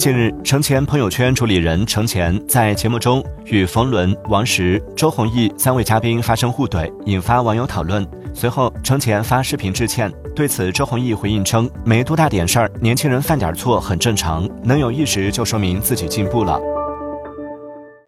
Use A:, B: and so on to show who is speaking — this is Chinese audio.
A: 近日，程前朋友圈主理人程前在节目中与冯仑、王石、周鸿祎三位嘉宾发生互怼，引发网友讨论。随后，程前发视频致歉，对此，周鸿祎回应称：“没多大点事儿，年轻人犯点错很正常，能有意识就说明自己进步了。”